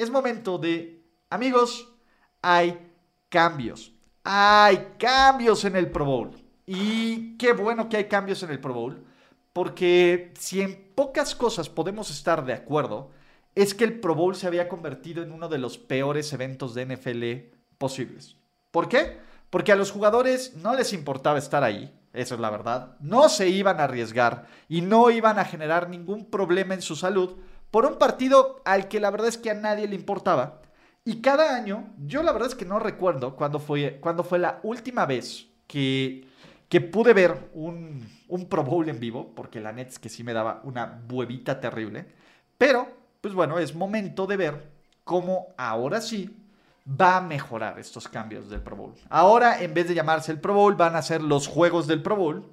Es momento de, amigos, hay cambios. Hay cambios en el Pro Bowl. Y qué bueno que hay cambios en el Pro Bowl, porque si en pocas cosas podemos estar de acuerdo, es que el Pro Bowl se había convertido en uno de los peores eventos de NFL posibles. ¿Por qué? Porque a los jugadores no les importaba estar ahí, esa es la verdad, no se iban a arriesgar y no iban a generar ningún problema en su salud por un partido al que la verdad es que a nadie le importaba. Y cada año, yo la verdad es que no recuerdo cuándo fue, cuándo fue la última vez que, que pude ver un, un Pro Bowl en vivo, porque la neta es que sí me daba una huevita terrible. Pero, pues bueno, es momento de ver cómo ahora sí va a mejorar estos cambios del Pro Bowl. Ahora, en vez de llamarse el Pro Bowl, van a ser los Juegos del Pro Bowl.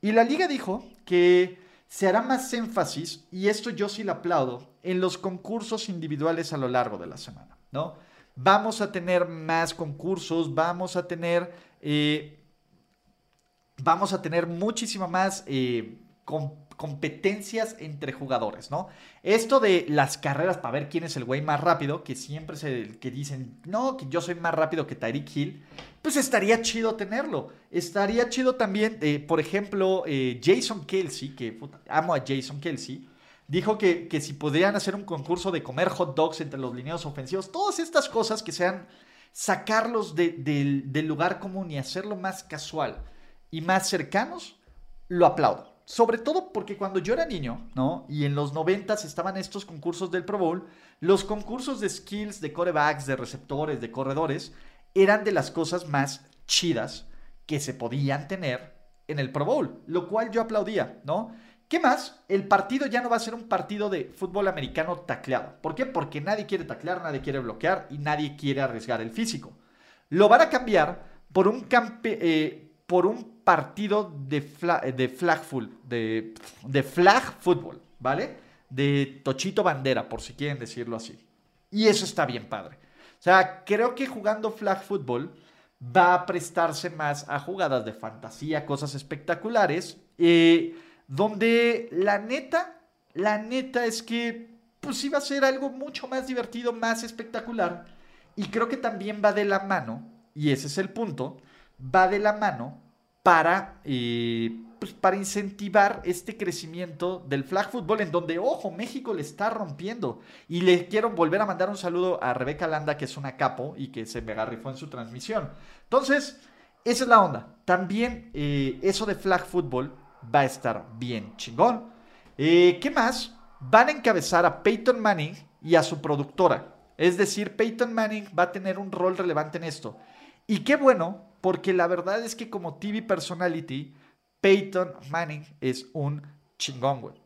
Y la liga dijo que se hará más énfasis, y esto yo sí lo aplaudo, en los concursos individuales a lo largo de la semana, ¿no? Vamos a tener más concursos, vamos a tener, eh, vamos a tener muchísima más eh, competencias entre jugadores, ¿no? Esto de las carreras para ver quién es el güey más rápido, que siempre se, que dicen, no, que yo soy más rápido que Tyreek Hill, pues estaría chido tenerlo. Estaría chido también, eh, por ejemplo, eh, Jason Kelsey, que amo a Jason Kelsey, dijo que, que si podrían hacer un concurso de comer hot dogs entre los lineados ofensivos, todas estas cosas que sean sacarlos de- del- del lugar común y hacerlo más casual y más cercanos, lo aplaudo. Sobre todo porque cuando yo era niño, ¿no? Y en los noventas estaban estos concursos del Pro Bowl, los concursos de skills, de corebacks, de receptores, de corredores, eran de las cosas más chidas que se podían tener en el Pro Bowl, lo cual yo aplaudía, ¿no? ¿Qué más? El partido ya no va a ser un partido de fútbol americano tacleado. ¿Por qué? Porque nadie quiere taclear, nadie quiere bloquear y nadie quiere arriesgar el físico. Lo van a cambiar por un, campe- eh, por un partido de, de flag full, de, flag fútbol, ¿vale? De Tochito Bandera, por si quieren decirlo así. Y eso está bien padre. O sea, creo que jugando flag football va a prestarse más a jugadas de fantasía, cosas espectaculares, eh, donde la neta, la neta es que pues va a ser algo mucho más divertido, más espectacular. Y creo que también va de la mano, y ese es el punto, va de la mano para, eh, pues, para incentivar este crecimiento del flag football en donde, ojo, México le está rompiendo. Y le quiero volver a mandar un saludo a Rebeca Landa, que es una capo y que se me agarrifó en su transmisión. Entonces, esa es la onda. También eh, eso de flag football va a estar bien chingón. Eh, ¿Qué más? Van a encabezar a Peyton Manning y a su productora. Es decir, Peyton Manning va a tener un rol relevante en esto. Y qué bueno, porque la verdad es que como TV personality, Peyton Manning es un chingón, güey.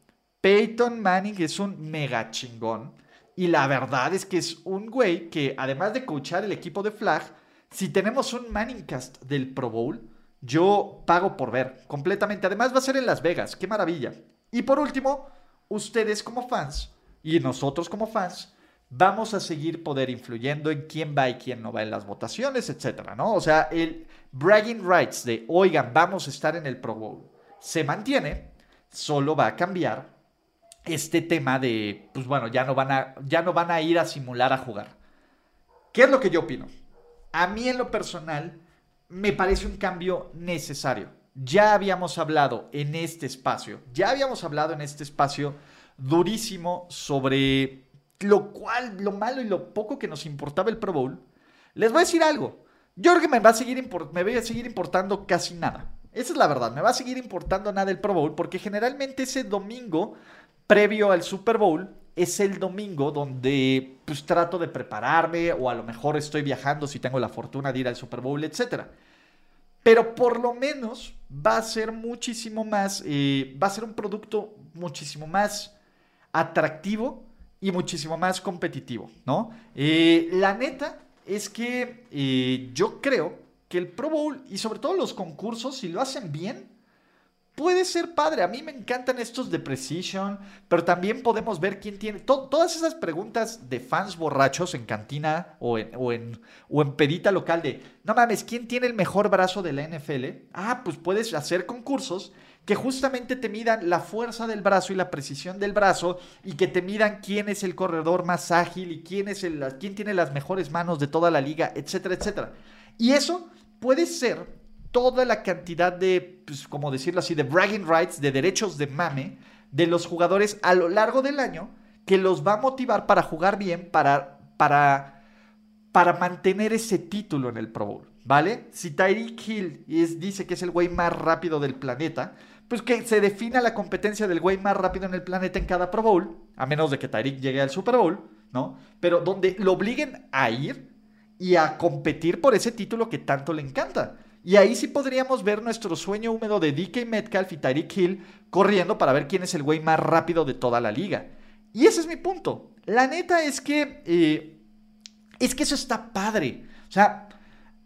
Peyton Manning es un mega chingón. Y la verdad es que es un güey que, además de coachar el equipo de Flag, si tenemos un Manningcast del Pro Bowl, yo pago por ver completamente. Además va a ser en Las Vegas, qué maravilla. Y por último, ustedes como fans y nosotros como fans vamos a seguir poder influyendo en quién va y quién no va en las votaciones, etcétera, ¿no? O sea, el bragging rights de, oigan, vamos a estar en el Pro Bowl, se mantiene, solo va a cambiar este tema de, pues bueno, ya no van a, ya no van a ir a simular a jugar. ¿Qué es lo que yo opino? A mí en lo personal me parece un cambio necesario. Ya habíamos hablado en este espacio, ya habíamos hablado en este espacio durísimo sobre lo cual, lo malo y lo poco que nos importaba el Pro Bowl. Les voy a decir algo. Que me va a seguir, me voy a seguir importando casi nada. Esa es la verdad, me va a seguir importando nada el Pro Bowl porque generalmente ese domingo previo al Super Bowl es el domingo donde pues trato de prepararme o a lo mejor estoy viajando si tengo la fortuna de ir al Super Bowl, etcétera. Pero por lo menos va a ser muchísimo más, eh, va a ser un producto muchísimo más atractivo y muchísimo más competitivo, ¿no? Eh, la neta es que eh, yo creo que el Pro Bowl y sobre todo los concursos, si lo hacen bien, puede ser padre. A mí me encantan estos de Precision, pero también podemos ver quién tiene. todas esas preguntas de fans borrachos en cantina o en, o, en, o en pedita local de, no mames, ¿quién tiene el mejor brazo de la NFL? Ah, pues puedes hacer concursos que justamente te midan la fuerza del brazo y la precisión del brazo y que te midan quién es el corredor más ágil y quién, es el, quién tiene las mejores manos de toda la liga, etcétera, etcétera. Y eso puede ser toda la cantidad de, pues, como decirlo así, de bragging rights, de derechos de mame de los jugadores a lo largo del año que los va a motivar para jugar bien, para, para, para mantener ese título en el Pro Bowl, ¿vale? Si Tyreek Hill dice que es el güey más rápido del planeta, pues que se defina la competencia del güey más rápido en el planeta en cada Pro Bowl, a menos de que Tyreek llegue al Super Bowl, ¿no? Pero donde lo obliguen a ir y a competir por ese título que tanto le encanta. Y ahí sí podríamos ver nuestro sueño húmedo de DK Metcalf y Tyreek Hill corriendo para ver quién es el güey más rápido de toda la liga. Y ese es mi punto. La neta es que. Eh, es que eso está padre. O sea,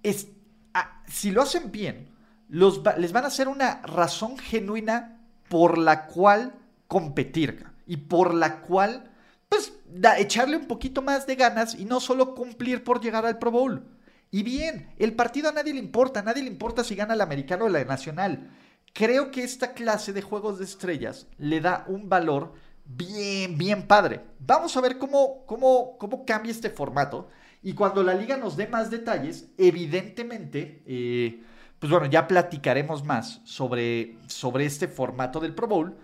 es, ah, si lo hacen bien, les van a hacer una razón genuina por la cual competir y por la cual, pues, echarle un poquito más de ganas y no solo cumplir por llegar al Pro Bowl. Y bien, el partido a nadie le importa, a nadie le importa si gana el americano o la nacional. Creo que esta clase de juegos de estrellas le da un valor bien, bien padre. Vamos a ver cómo, cómo, cómo cambia este formato. Y cuando la liga nos dé más detalles, evidentemente, eh, pues bueno, ya platicaremos más sobre, sobre este formato del Pro Bowl.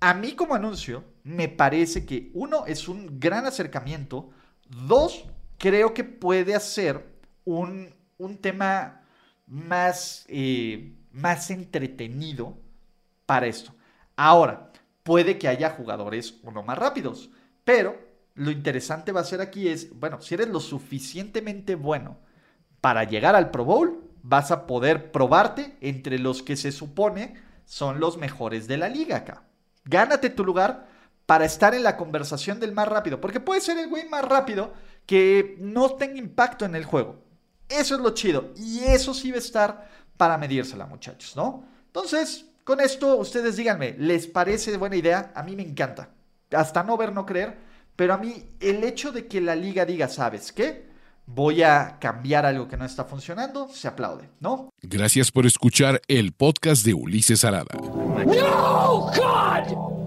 A mí como anuncio, me parece que uno es un gran acercamiento, dos, creo que puede hacer un, tema más, eh, más entretenido para esto. Ahora, puede que haya jugadores uno más rápidos, pero lo interesante va a ser aquí es, bueno, si eres lo suficientemente bueno para llegar al Pro Bowl, vas a poder probarte entre los que se supone son los mejores de la liga acá. Gánate tu lugar para estar en la conversación del más rápido, porque puede ser el güey más rápido que no tenga impacto en el juego. Eso es lo chido y eso sí va a estar para medírsela, muchachos, ¿no? Entonces, con esto ustedes díganme, ¿les parece buena idea? A mí me encanta. Hasta no ver, no creer, pero a mí el hecho de que la liga diga, ¿sabes qué? voy a cambiar algo que no está funcionando, se aplaude, ¿no? Gracias por escuchar el podcast de Ulises Arada. No, God!